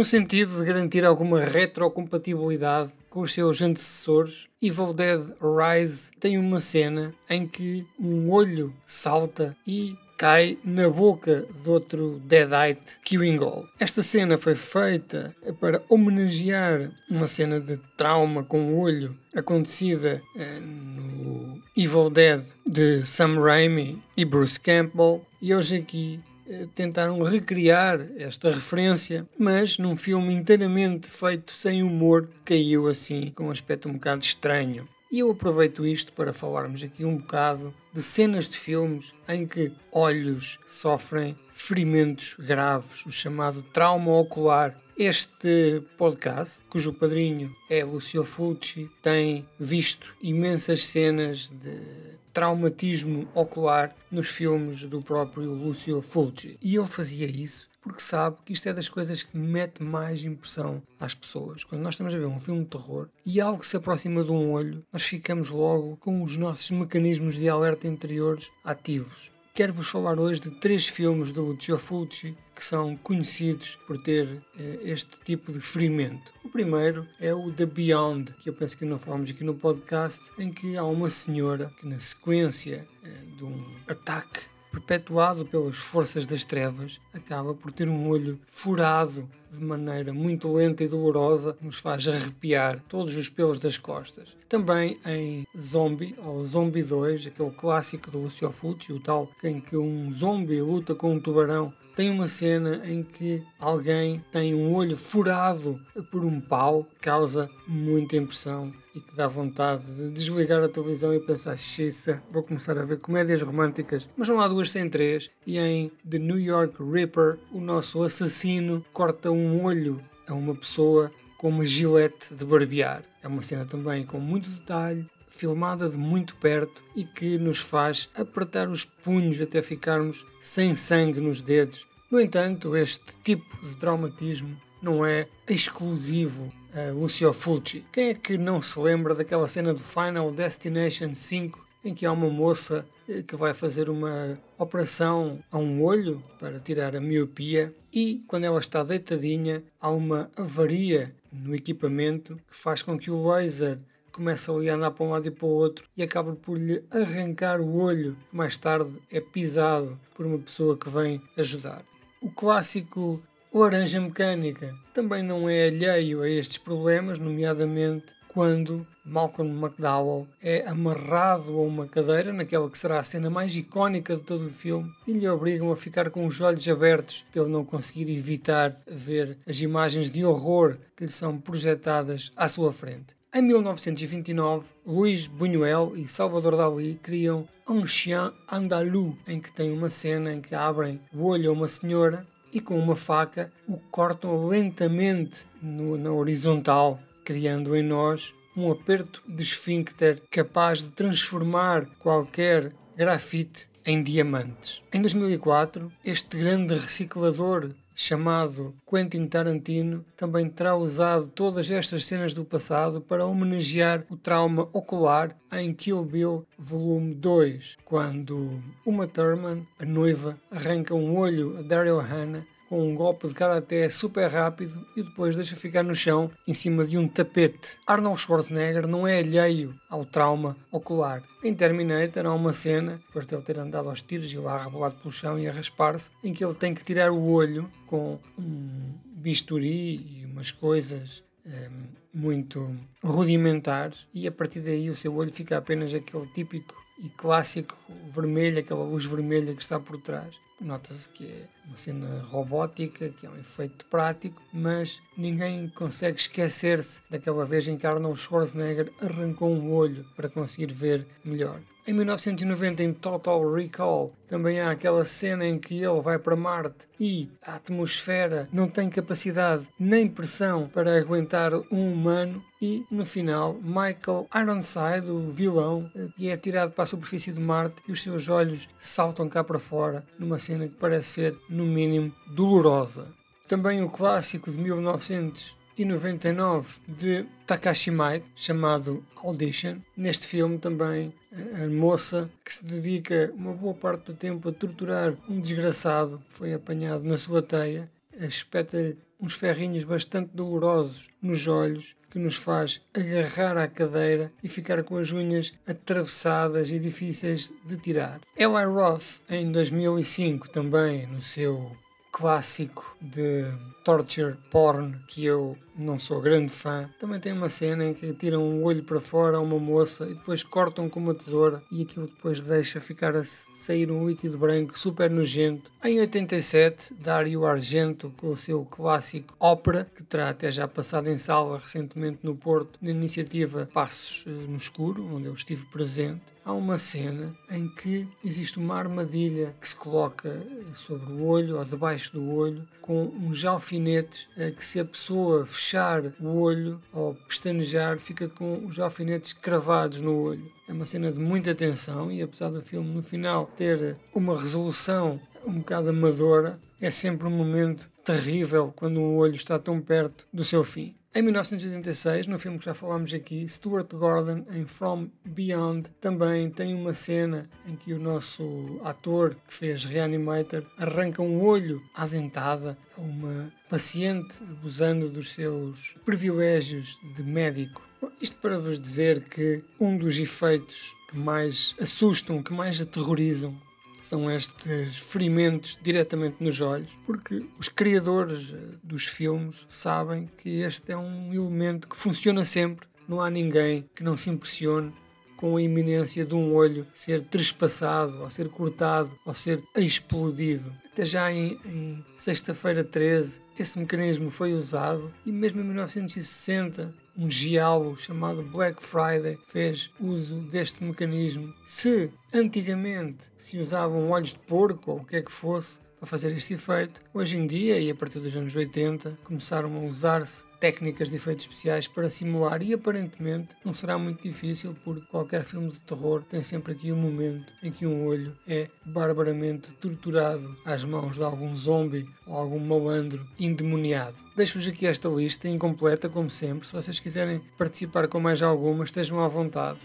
no sentido de garantir alguma retrocompatibilidade com os seus antecessores. Evil Dead Rise tem uma cena em que um olho salta e cai na boca de outro Deadite Killing Esta cena foi feita para homenagear uma cena de trauma com o olho acontecida eh, no Evil Dead de Sam Raimi e Bruce Campbell e hoje aqui tentaram recriar esta referência, mas num filme inteiramente feito sem humor, caiu assim com um aspecto um bocado estranho. E eu aproveito isto para falarmos aqui um bocado de cenas de filmes em que olhos sofrem ferimentos graves, o chamado trauma ocular. Este podcast, cujo padrinho é Lucio Fulci, tem visto imensas cenas de traumatismo ocular nos filmes do próprio Lucio Fulci. E ele fazia isso porque sabe que isto é das coisas que mete mais impressão às pessoas. Quando nós estamos a ver um filme de terror e algo se aproxima de um olho, nós ficamos logo com os nossos mecanismos de alerta interiores ativos. Quero-vos falar hoje de três filmes de Lucio Fulci que são conhecidos por ter eh, este tipo de ferimento. O primeiro é o The Beyond, que eu penso que não falamos aqui no podcast, em que há uma senhora que, na sequência eh, de um ataque perpetuado pelas forças das trevas, acaba por ter um olho furado de maneira muito lenta e dolorosa, nos faz arrepiar todos os pelos das costas. Também em Zombie, ou Zombie 2, aquele clássico do Lucio Fulci, o tal em que um zombie luta com um tubarão tem uma cena em que alguém tem um olho furado por um pau, causa muita impressão e que dá vontade de desligar a televisão e pensar, xiça, vou começar a ver comédias românticas, mas não há duas sem três. E em The New York Ripper, o nosso assassino corta olho a uma pessoa com uma gilete de barbear. É uma cena também com muito detalhe, filmada de muito perto e que nos faz apertar os punhos até ficarmos sem sangue nos dedos. No entanto, este tipo de traumatismo não é exclusivo a Lucio Fulci. Quem é que não se lembra daquela cena do Final Destination 5 em que há uma moça eh, que vai fazer uma operação a um olho para tirar a miopia e quando ela está deitadinha há uma avaria no equipamento que faz com que o laser ali a andar para um lado e para o outro e acaba por lhe arrancar o olho, que mais tarde é pisado por uma pessoa que vem ajudar. O clássico Laranja Mecânica também não é alheio a estes problemas, nomeadamente quando Malcolm McDowell é amarrado a uma cadeira, naquela que será a cena mais icónica de todo o filme, e lhe obrigam a ficar com os olhos abertos ele não conseguir evitar ver as imagens de horror que lhe são projetadas à sua frente. Em 1929, Luís Buñuel e Salvador Dalí criam Un Chien Andalou, em que tem uma cena em que abrem o olho a uma senhora e com uma faca o cortam lentamente no, na horizontal, criando em nós um aperto de esfíncter capaz de transformar qualquer grafite em diamantes. Em 2004, este grande reciclador chamado Quentin Tarantino, também terá usado todas estas cenas do passado para homenagear o trauma ocular em Kill Bill Volume 2, quando Uma Thurman, a noiva, arranca um olho a Daryl Hannah com um golpe de karaté super rápido e depois deixa ficar no chão em cima de um tapete. Arnold Schwarzenegger não é alheio ao trauma ocular. Em Terminator há uma cena, depois de ele ter andado aos tiros e lá rebolado pelo chão e a raspar-se, em que ele tem que tirar o olho com um bisturi e umas coisas um, muito rudimentares e a partir daí o seu olho fica apenas aquele típico e clássico vermelho, aquela luz vermelha que está por trás. Nota-se que é uma cena robótica, que é um efeito prático, mas ninguém consegue esquecer-se daquela vez em que Arnold Schwarzenegger arrancou um olho para conseguir ver melhor. Em 1990, em Total Recall, também há aquela cena em que ele vai para Marte e a atmosfera não tem capacidade nem pressão para aguentar um humano. E no final, Michael Ironside, o vilão, é tirado para a superfície de Marte e os seus olhos saltam cá para fora, numa cena que parece ser, no mínimo, dolorosa. Também o clássico de 1900 e 99 de Takashi Miike, chamado Audition. Neste filme também a moça que se dedica uma boa parte do tempo a torturar um desgraçado que foi apanhado na sua teia, espeta-lhe uns ferrinhos bastante dolorosos nos olhos que nos faz agarrar à cadeira e ficar com as unhas atravessadas e difíceis de tirar. Eli Roth, em 2005, também no seu clássico de torture porn que eu não sou grande fã. Também tem uma cena em que tiram um olho para fora a uma moça e depois cortam com uma tesoura e aquilo depois deixa ficar a sair um líquido branco super nojento. Em 87, Dario Argento com o seu clássico Ópera, que terá até já passado em sala recentemente no Porto, na iniciativa Passos eh, no Escuro, onde eu estive presente. Há uma cena em que existe uma armadilha que se coloca eh, sobre o olho ou debaixo do olho com uns alfinetes eh, que se a pessoa fechar o olho ou pestanejar fica com os alfinetes cravados no olho. É uma cena de muita tensão e apesar do filme no final ter uma resolução um bocado amadora, é sempre um momento terrível quando um olho está tão perto do seu fim. Em 1986, no filme que já falámos aqui, Stuart Gordon, em From Beyond, também tem uma cena em que o nosso ator que fez Reanimator arranca um olho à dentada a uma paciente abusando dos seus privilégios de médico. Isto para vos dizer que um dos efeitos que mais assustam, que mais aterrorizam são estes ferimentos diretamente nos olhos, porque os criadores eh, dos filmes sabem que este é um elemento que funciona sempre. Não há ninguém que não se impressione com a iminência de um olho ser trespassado, ou ser cortado, ou ser explodido. Até já em, em Sexta-feira 13, esse mecanismo foi usado e mesmo em 1960 um giallo chamado Black Friday fez uso deste mecanismo. Se antigamente se usavam olhos de porco ou o que é que fosse para fazer este efeito, hoje em dia e a partir dos anos 80 começaram a usar-se técnicas de efeitos especiais para simular e aparentemente não será muito difícil porque qualquer filme de terror tem sempre aqui um momento em que um olho é barbaramente torturado às mãos de algum zombie ou algum malandro endemoniado. Deixo-vos aqui esta lista incompleta como sempre, se vocês quiserem participar com mais alguma estejam à vontade.